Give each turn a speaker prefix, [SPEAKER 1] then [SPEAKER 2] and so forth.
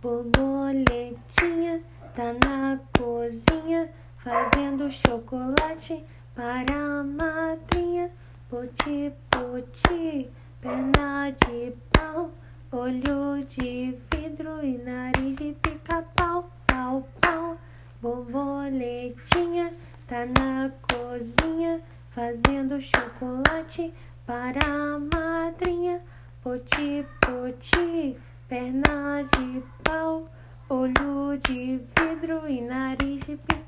[SPEAKER 1] Borboletinha tá na cozinha fazendo chocolate para a madrinha. Poti, poti, perna de pau, olho de vidro e nariz de pica-pau, pau, pau. Borboletinha tá na cozinha fazendo chocolate para a madrinha. Poti, poti, perna de pau, olho de vidro e nariz de pica